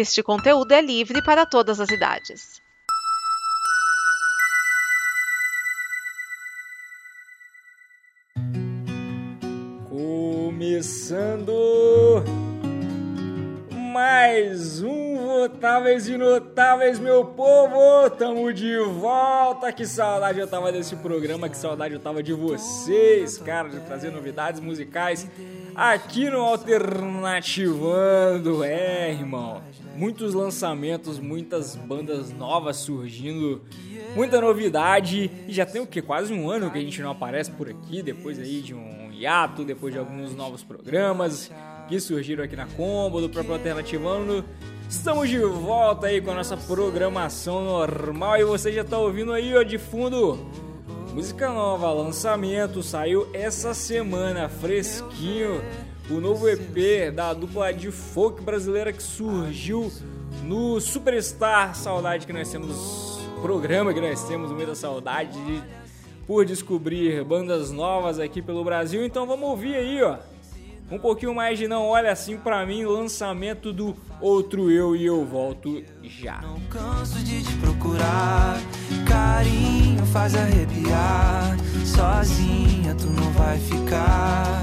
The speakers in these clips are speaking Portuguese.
Este conteúdo é livre para todas as idades. Começando mais um Votáveis e Notáveis, meu povo! Tamo de volta! Que saudade eu tava desse programa, que saudade eu tava de vocês, cara, de trazer novidades musicais aqui no Alternativando. É, irmão, muitos lançamentos, muitas bandas novas surgindo, muita novidade. E já tem o que? Quase um ano que a gente não aparece por aqui, depois aí de um hiato, depois de alguns novos programas que surgiram aqui na Combo, do próprio Alternativando. Estamos de volta aí com a nossa programação normal e você já tá ouvindo aí, ó, de fundo. Música nova, lançamento, saiu essa semana, fresquinho. O novo EP da dupla de folk brasileira que surgiu no Superstar. Saudade que nós temos, programa que nós temos, muita saudade de, por descobrir bandas novas aqui pelo Brasil. Então vamos ouvir aí, ó. Um pouquinho mais de Não Olha Assim Pra Mim, lançamento do Outro Eu e Eu Volto Já. Não canso de te procurar, carinho faz arrepiar. Sozinha tu não vai ficar.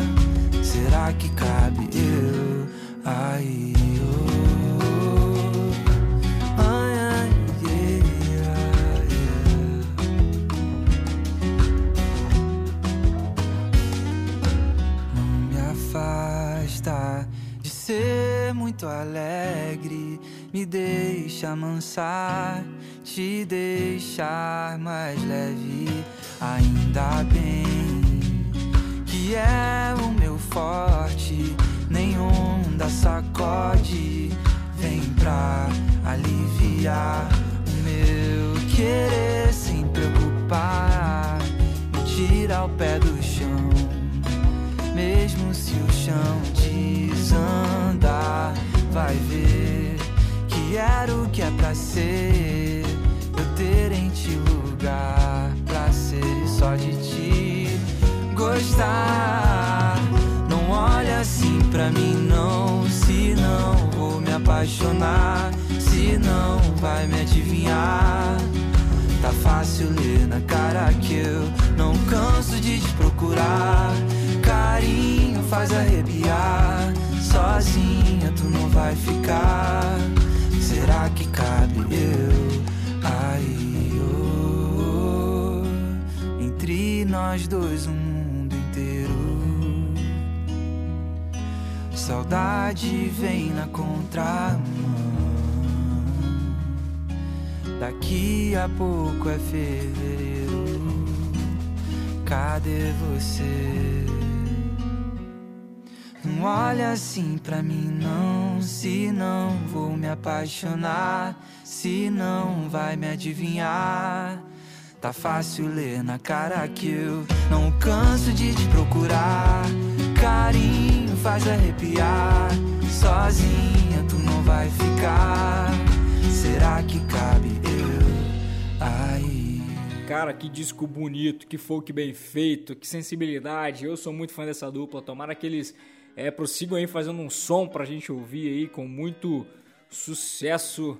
Será que cabe eu aí? oh? Afasta de ser muito alegre. Me deixa amansar, te deixar mais leve. Ainda bem que é o meu forte. Nenhum da sacode vem pra aliviar o meu querer sem pra ser. Eu ter em ti lugar pra ser e só de ti gostar. Não olha assim pra mim, não. Se não, vou me apaixonar. Se não, vai me adivinhar. Tá fácil ler na cara que eu não canso de te procurar. Carinho faz arrepiar. Sozinha tu não vai ficar. Será que cabe eu aí? oh? Entre nós dois, um mundo inteiro. Saudade vem na contramão. Daqui a pouco é fevereiro. Cadê você? Não olha assim pra mim, não. Se não, vou me apaixonar. Se não, vai me adivinhar. Tá fácil ler na cara que eu não canso de te procurar. Carinho faz arrepiar. Sozinha tu não vai ficar. Será que cabe eu aí? Cara, que disco bonito, que folk bem feito, que sensibilidade. Eu sou muito fã dessa dupla. Tomara que eles é, prossigam aí fazendo um som pra gente ouvir aí com muito sucesso.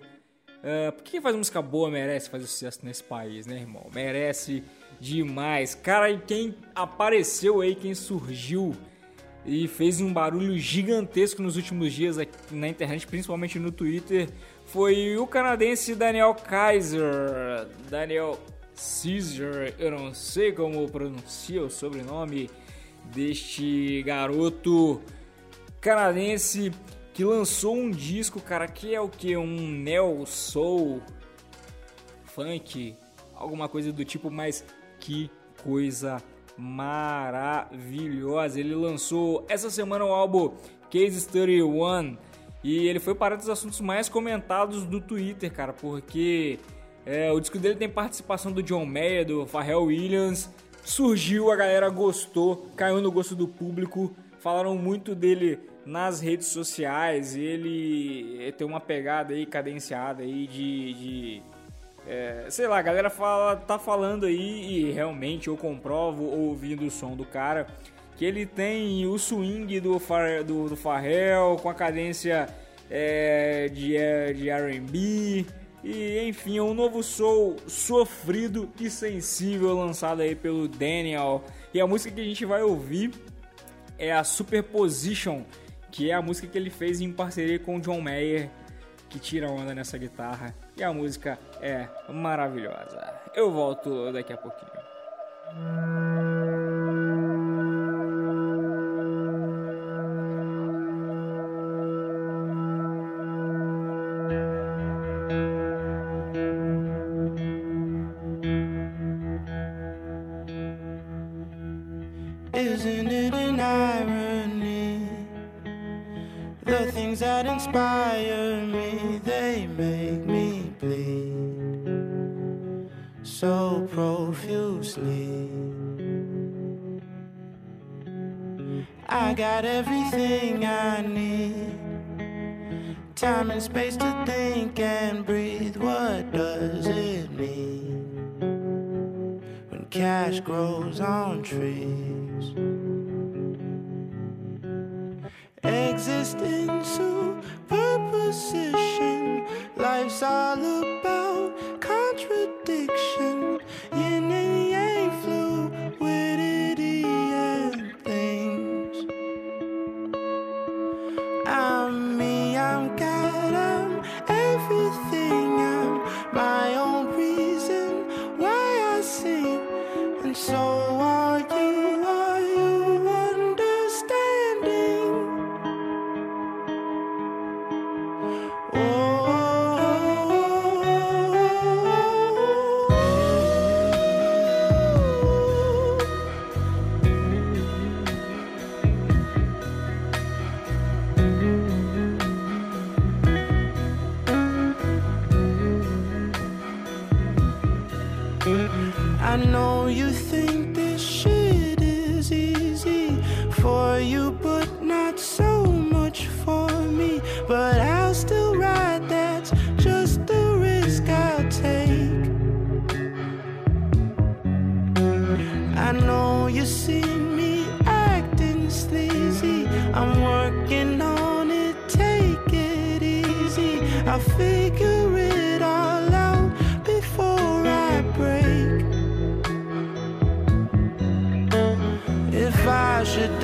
É, porque quem faz música boa merece fazer sucesso nesse país, né, irmão? Merece demais. Cara, e quem apareceu aí, quem surgiu e fez um barulho gigantesco nos últimos dias aqui na internet, principalmente no Twitter, foi o canadense Daniel Kaiser. Daniel Caesar, eu não sei como pronuncia o sobrenome deste garoto canadense que lançou um disco, cara, que é o que? Um neo soul funk, alguma coisa do tipo, mas que coisa maravilhosa. Ele lançou essa semana o álbum Case 31 e ele foi para um dos assuntos mais comentados do Twitter, cara, porque é, o disco dele tem participação do John Mayer, do Pharrell Williams. Surgiu, a galera gostou, caiu no gosto do público. Falaram muito dele nas redes sociais. Ele tem uma pegada aí cadenciada aí de, de é, sei lá, a galera fala, tá falando aí e realmente eu comprovo ouvindo o som do cara que ele tem o swing do, do, do Pharrell com a cadência é, de, de R&B e enfim, um novo soul sofrido e sensível lançado aí pelo Daniel. E a música que a gente vai ouvir é a Superposition, que é a música que ele fez em parceria com o John Mayer, que tira onda nessa guitarra. E a música é maravilhosa. Eu volto daqui a pouquinho. lives I look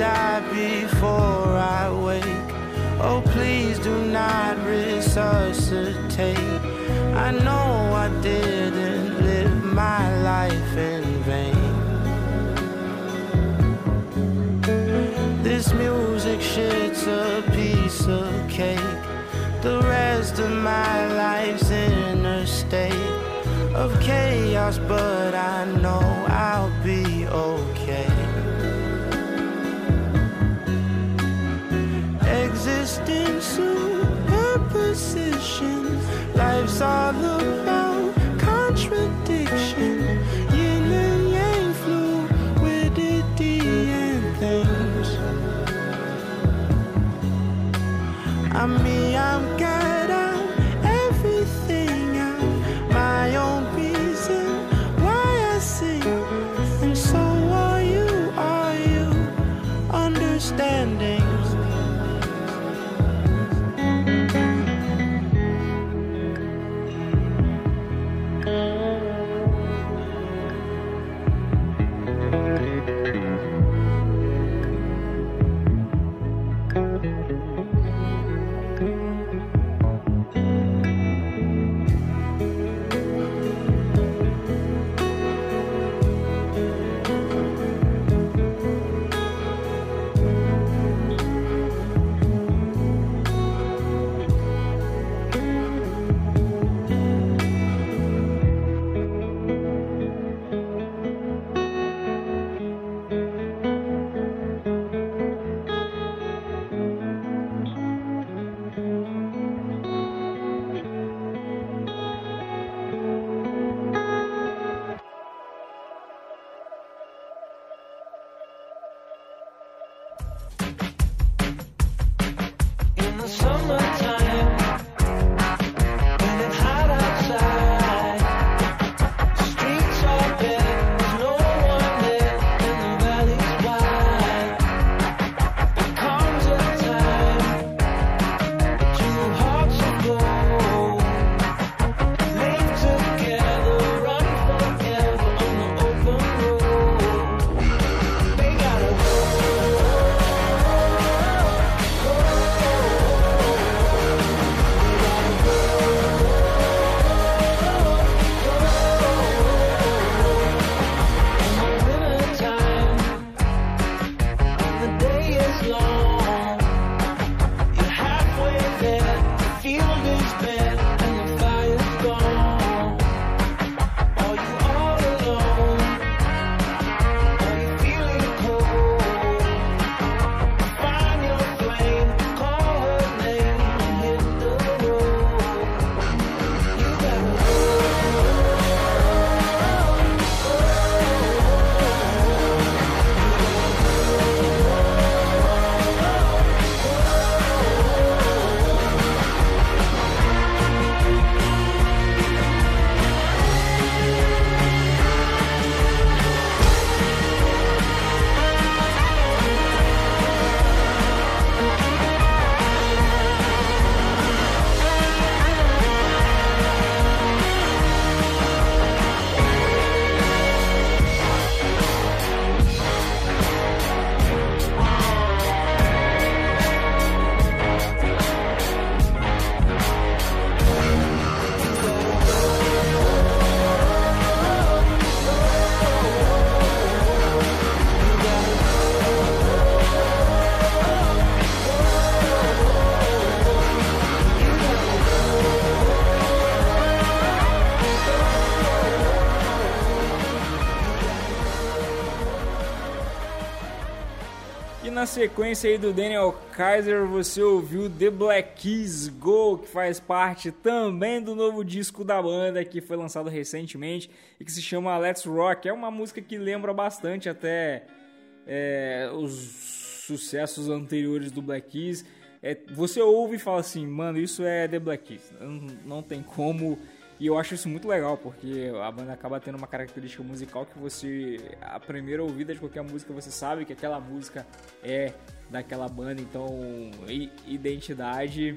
die before I wake, oh please do not resuscitate. I know I didn't live my life in vain. This music shit's a piece of cake. The rest of my life's in a state of chaos, but I know I'll be okay. Existing superposition, life's all about sequência aí do Daniel Kaiser, você ouviu The Black Keys Go, que faz parte também do novo disco da banda, que foi lançado recentemente e que se chama Let's Rock. É uma música que lembra bastante até é, os sucessos anteriores do Black Keys. É, você ouve e fala assim, mano, isso é The Black Keys. Não, não tem como e eu acho isso muito legal, porque a banda acaba tendo uma característica musical que você, a primeira ouvida de qualquer música, você sabe que aquela música é daquela banda, então identidade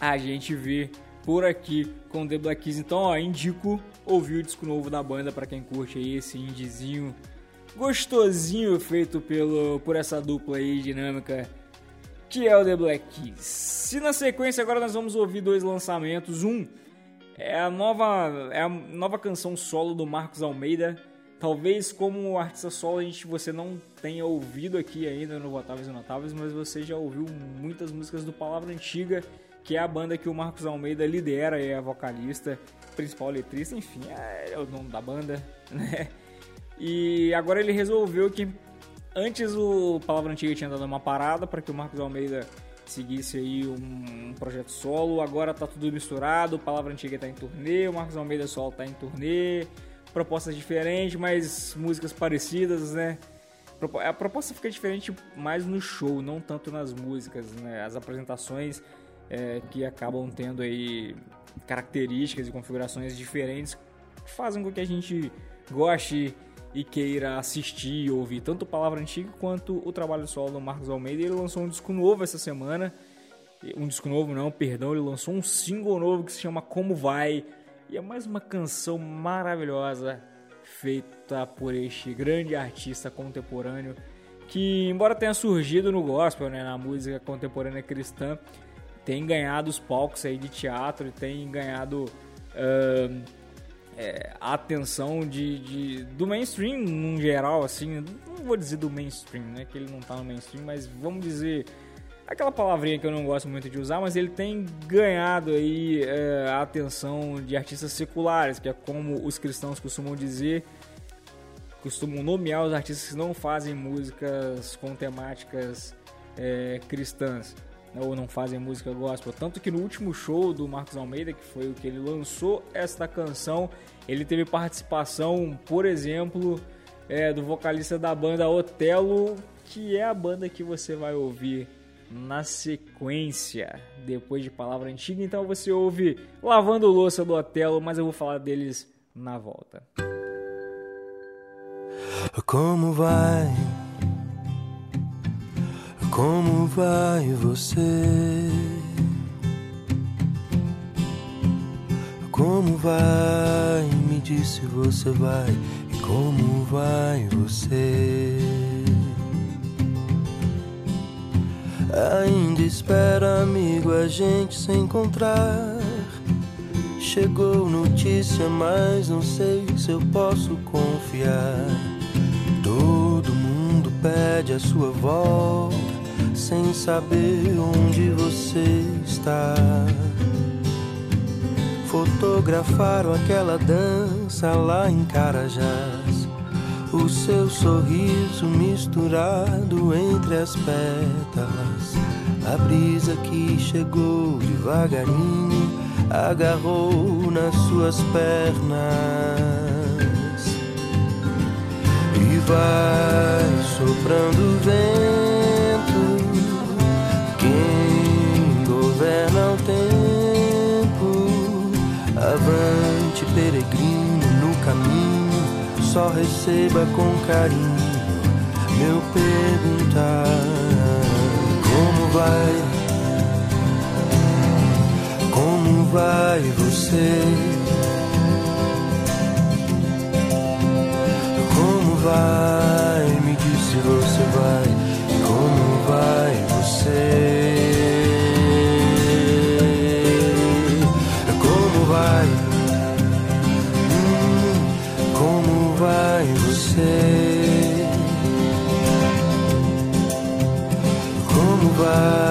a gente vê por aqui com The Black Keys. Então, ó, indico ouvir o disco novo da banda para quem curte aí esse indizinho gostosinho feito pelo por essa dupla aí dinâmica que é o The Black Keys. Se na sequência agora nós vamos ouvir dois lançamentos, um é a nova, é a nova canção solo do Marcos Almeida. Talvez como artista solo a gente, você não tenha ouvido aqui ainda no Votáveis e Notáveis, mas você já ouviu muitas músicas do Palavra Antiga, que é a banda que o Marcos Almeida lidera, é a vocalista, principal letrista, enfim, é o nome da banda, né? E agora ele resolveu que antes o Palavra Antiga tinha dado uma parada para que o Marcos Almeida seguisse aí um, um, projeto solo. Agora tá tudo misturado, Palavra Antiga tá em turnê, o Marcos Almeida Solo tá em turnê, propostas diferentes, mas músicas parecidas, né? A proposta fica diferente mais no show, não tanto nas músicas, né? As apresentações é, que acabam tendo aí características e configurações diferentes fazem com que a gente goste e queira assistir e ouvir tanto Palavra Antiga quanto o trabalho solo do Marcos Almeida. Ele lançou um disco novo essa semana. Um disco novo, não, perdão, ele lançou um single novo que se chama Como Vai. E é mais uma canção maravilhosa feita por este grande artista contemporâneo que, embora tenha surgido no gospel, né, na música contemporânea cristã, tem ganhado os palcos aí de teatro, tem ganhado uh, é, a atenção de, de, do mainstream no geral, assim, não vou dizer do mainstream, né, que ele não tá no mainstream, mas vamos dizer aquela palavrinha que eu não gosto muito de usar, mas ele tem ganhado aí é, a atenção de artistas seculares, que é como os cristãos costumam dizer, costumam nomear os artistas que não fazem músicas com temáticas é, cristãs ou não fazem música gospel. Tanto que no último show do Marcos Almeida, que foi o que ele lançou esta canção, ele teve participação, por exemplo, é, do vocalista da banda Otelo, que é a banda que você vai ouvir na sequência, depois de Palavra Antiga. Então você ouve Lavando Louça do Otelo, mas eu vou falar deles na volta. Como vai? Como vai você? Como vai? Me disse você vai. E como vai você? Ainda espera, amigo, a gente se encontrar. Chegou notícia, mas não sei se eu posso confiar. Todo mundo pede a sua volta sem saber onde você está. fotografaram aquela dança lá em Carajás. O seu sorriso misturado entre as pétalas. A brisa que chegou devagarinho agarrou nas suas pernas e vai soprando vento. Governa o tempo, avante peregrino no caminho, só receba com carinho meu perguntar como vai como vai você? Como vai? Me diz se você vai. Como vai você? Você? Como vai?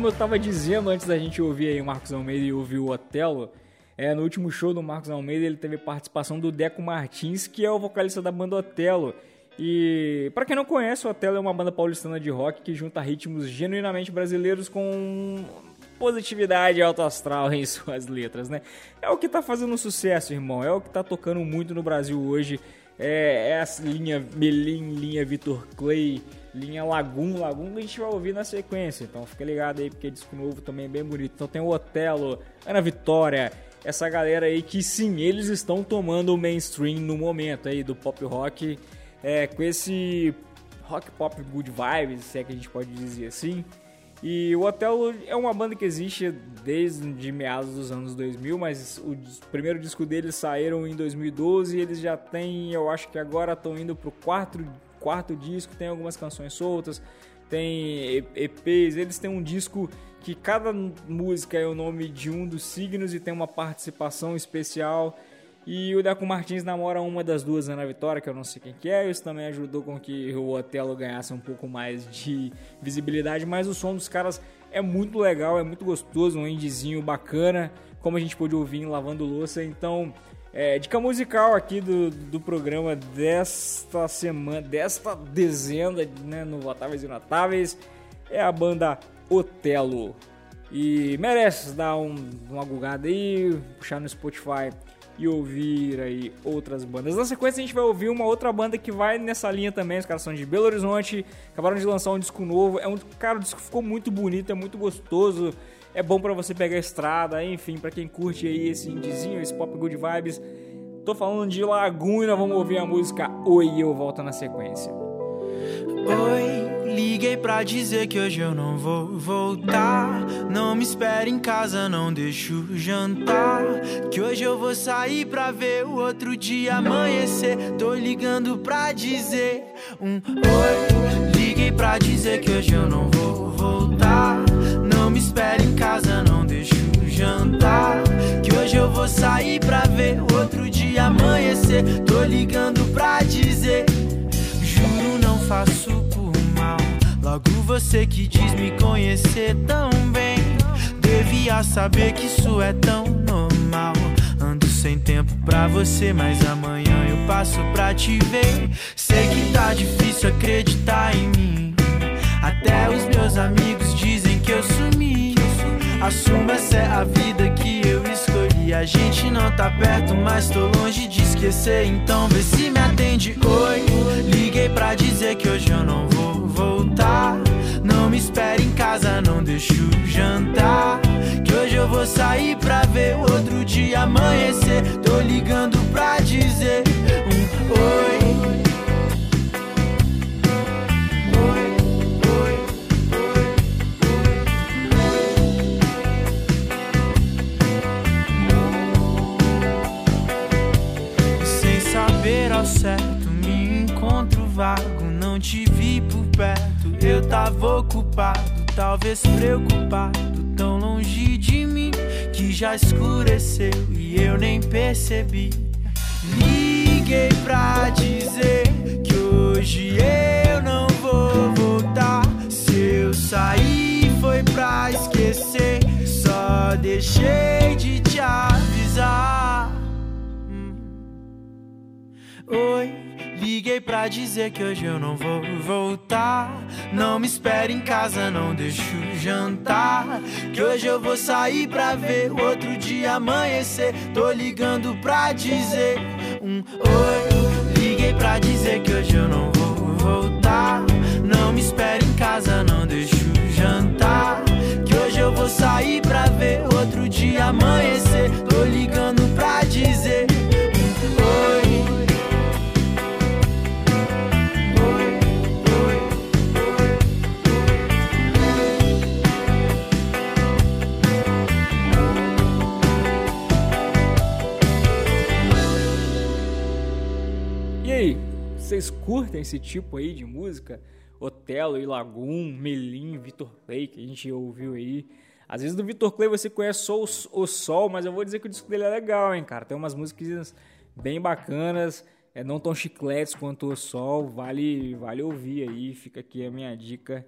Como eu tava dizendo antes da gente ouvir aí o Marcos Almeida e ouvir o Otelo, é, no último show do Marcos Almeida ele teve participação do Deco Martins, que é o vocalista da banda Otelo. E para quem não conhece, o Otelo é uma banda paulistana de rock que junta ritmos genuinamente brasileiros com positividade alto astral em suas letras, né? É o que tá fazendo sucesso, irmão. É o que tá tocando muito no Brasil hoje. É, é a linha Melim, linha Vitor Clay, linha Lagoon, Lagoon a gente vai ouvir na sequência, então fica ligado aí porque disco novo também é bem bonito. Então tem o Otelo, Ana Vitória, essa galera aí que sim, eles estão tomando o mainstream no momento aí do pop rock, é, com esse rock pop good vibes, se é que a gente pode dizer assim. E o Otelo é uma banda que existe desde meados dos anos 2000, mas o primeiro disco deles saíram em 2012 e eles já têm, eu acho que agora estão indo pro quarto quarto disco, tem algumas canções soltas, tem EPs, eles têm um disco que cada música é o nome de um dos signos e tem uma participação especial. E o Deco Martins namora uma das duas, Ana Vitória, que eu não sei quem que é. Isso também ajudou com que o Otelo ganhasse um pouco mais de visibilidade. Mas o som dos caras é muito legal, é muito gostoso, um indizinho bacana, como a gente pôde ouvir em Lavando Louça. Então, é, dica musical aqui do, do programa desta semana, desta dezena, né, no Votáveis e Notáveis, é a banda Otelo. E merece dar um, uma gugada aí, puxar no Spotify e ouvir aí outras bandas. Na sequência a gente vai ouvir uma outra banda que vai nessa linha também, os caras são de Belo Horizonte, acabaram de lançar um disco novo, é um, cara, o disco ficou muito bonito, é muito gostoso, é bom para você pegar a estrada, enfim, para quem curte aí esse indizinho, esse pop good vibes. Tô falando de Laguna, vamos ouvir a música Oi eu volto na sequência. Oi, liguei pra dizer que hoje eu não vou voltar. Não me espere em casa, não deixo jantar. Que hoje eu vou sair pra ver o outro dia amanhecer. Tô ligando pra dizer um oi. Liguei pra dizer que hoje eu não vou voltar. Me espere em casa, não deixo jantar. Que hoje eu vou sair pra ver outro dia amanhecer. Tô ligando pra dizer: Juro, não faço por mal. Logo você que diz me conhecer tão bem. Devia saber que isso é tão normal. Ando sem tempo pra você, mas amanhã eu passo pra te ver. Sei que tá difícil acreditar em mim. Até os meus amigos dizem que eu sumi. Essa é a vida que eu escolhi. A gente não tá perto, mas tô longe de esquecer. Então vê se me atende. Oi, liguei pra dizer que hoje eu não vou voltar. Não me espere em casa, não deixo jantar. Que hoje eu vou sair pra ver o outro dia amanhecer. Tô ligando pra dizer um oi. Ao certo, me encontro vago. Não te vi por perto, eu tava ocupado, talvez preocupado, tão longe de mim que já escureceu e eu nem percebi. Liguei pra dizer que hoje eu não vou voltar. Se eu sair foi pra esquecer, só deixei de te avisar. Oi, liguei pra dizer que hoje eu não vou voltar. Não me espere em casa, não deixo jantar. Que hoje eu vou sair pra ver outro dia amanhecer. Tô ligando pra dizer um oi. Liguei pra dizer que hoje eu não vou voltar. Não me espere em casa, não deixo jantar. Que hoje eu vou sair pra ver outro dia amanhecer. Tô ligando pra dizer curtem esse tipo aí de música, Otelo e Lagoon, Melim, Vitor Clay, que a gente ouviu aí. Às vezes do Vitor Clay você conhece só o, o, Sol, mas eu vou dizer que o disco dele é legal, hein, cara. Tem umas músicas bem bacanas, é, não tão chicletes quanto o Sol, vale, vale ouvir aí, fica aqui a minha dica.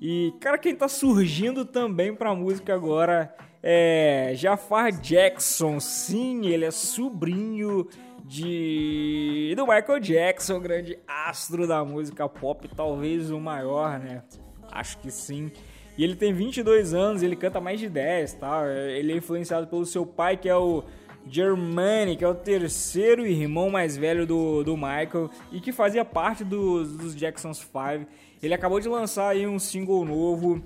E, cara, quem tá surgindo também pra música agora é Jafar Jackson. Sim, ele é sobrinho de do Michael Jackson, grande astro da música pop, talvez o maior, né? Acho que sim. E ele tem 22 anos, ele canta mais de 10, tá? Ele é influenciado pelo seu pai, que é o Germani, que é o terceiro irmão mais velho do, do Michael e que fazia parte dos, dos Jackson's 5. Ele acabou de lançar aí um single novo.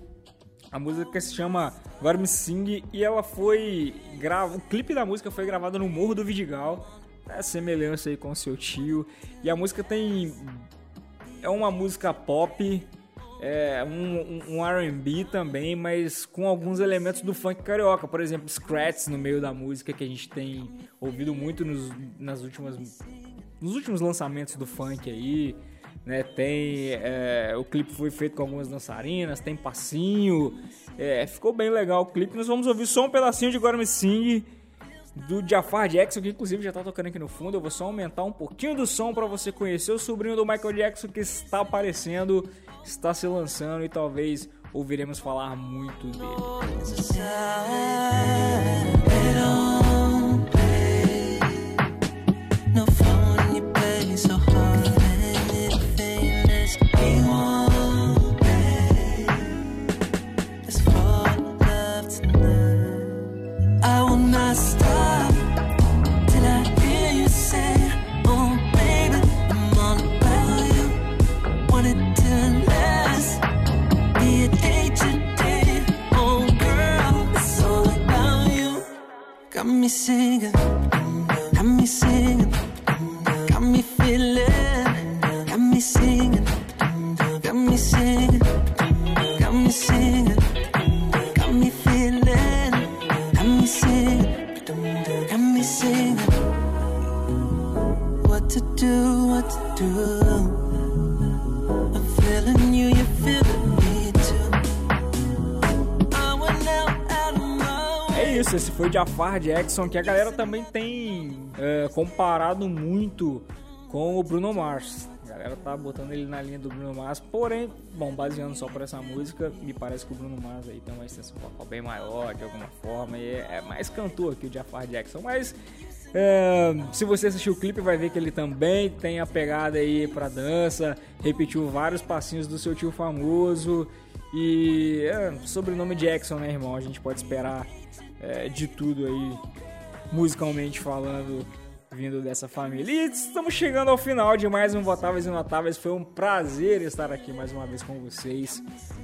A música se chama Me Sing e ela foi grava, o clipe da música foi gravado no Morro do Vidigal. É semelhança aí com seu tio. E a música tem é uma música pop é, um, um R&B também, mas com alguns elementos do funk carioca, por exemplo, scratch no meio da música que a gente tem ouvido muito nos, nas últimas, nos últimos lançamentos do funk aí, né? Tem é, o clipe foi feito com algumas dançarinas, tem passinho, é, ficou bem legal o clipe. Nós vamos ouvir só um pedacinho de Agora Sing do Jafar Jackson, que inclusive já tá tocando aqui no fundo. Eu vou só aumentar um pouquinho do som para você conhecer o sobrinho do Michael Jackson que está aparecendo, está se lançando e talvez ouviremos falar muito dele. Jafar Jackson, que a galera também tem é, comparado muito com o Bruno Mars. A galera tá botando ele na linha do Bruno Mars, porém, bom, baseando só por essa música, me parece que o Bruno Mars aí tem uma extensão vocal bem maior, de alguma forma, e é, mais cantor que o Jafar Jackson, mas é, se você assistir o clipe vai ver que ele também tem a pegada aí pra dança, repetiu vários passinhos do seu tio famoso, e é, sobrenome Jackson, né, irmão? A gente pode esperar é, de tudo aí, musicalmente falando, vindo dessa família. E estamos chegando ao final de mais um Votáveis e Notáveis. Foi um prazer estar aqui mais uma vez com vocês.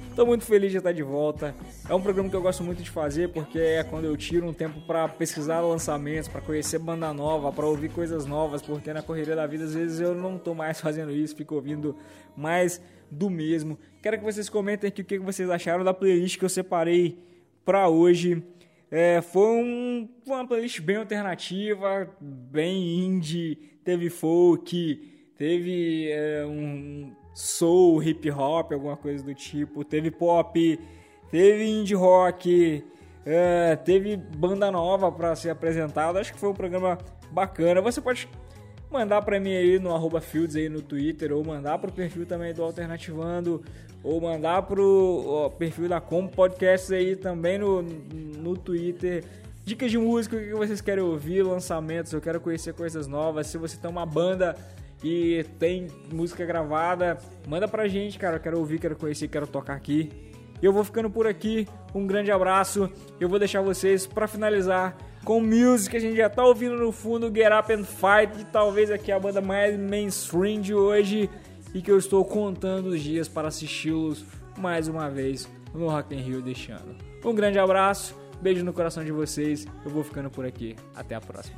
Estou muito feliz de estar de volta. É um programa que eu gosto muito de fazer porque é quando eu tiro um tempo para pesquisar lançamentos, para conhecer banda nova, para ouvir coisas novas, porque na correria da vida às vezes eu não estou mais fazendo isso, fico ouvindo mais do mesmo. Quero que vocês comentem aqui o que vocês acharam da playlist que eu separei para hoje. É, foi, um, uma playlist bem alternativa, bem indie, teve folk, teve é, um soul, hip hop, alguma coisa do tipo, teve pop, teve indie rock, é, teve banda nova para ser apresentada. Acho que foi um programa bacana. Você pode mandar para mim aí no arroba Fields aí no Twitter ou mandar pro perfil também do Alternativando ou mandar pro ó, perfil da Como Podcast aí também no, no Twitter. Dicas de música, o que vocês querem ouvir, lançamentos, eu quero conhecer coisas novas. Se você tem uma banda e tem música gravada, manda pra gente, cara. Eu quero ouvir, quero conhecer, quero tocar aqui. Eu vou ficando por aqui. Um grande abraço. Eu vou deixar vocês para finalizar com music. A gente já tá ouvindo no fundo Get Up and Fight, e talvez aqui a banda mais mainstream de hoje e que eu estou contando os dias para assisti-los mais uma vez no Rock in Rio deste ano. Um grande abraço, beijo no coração de vocês. Eu vou ficando por aqui. Até a próxima.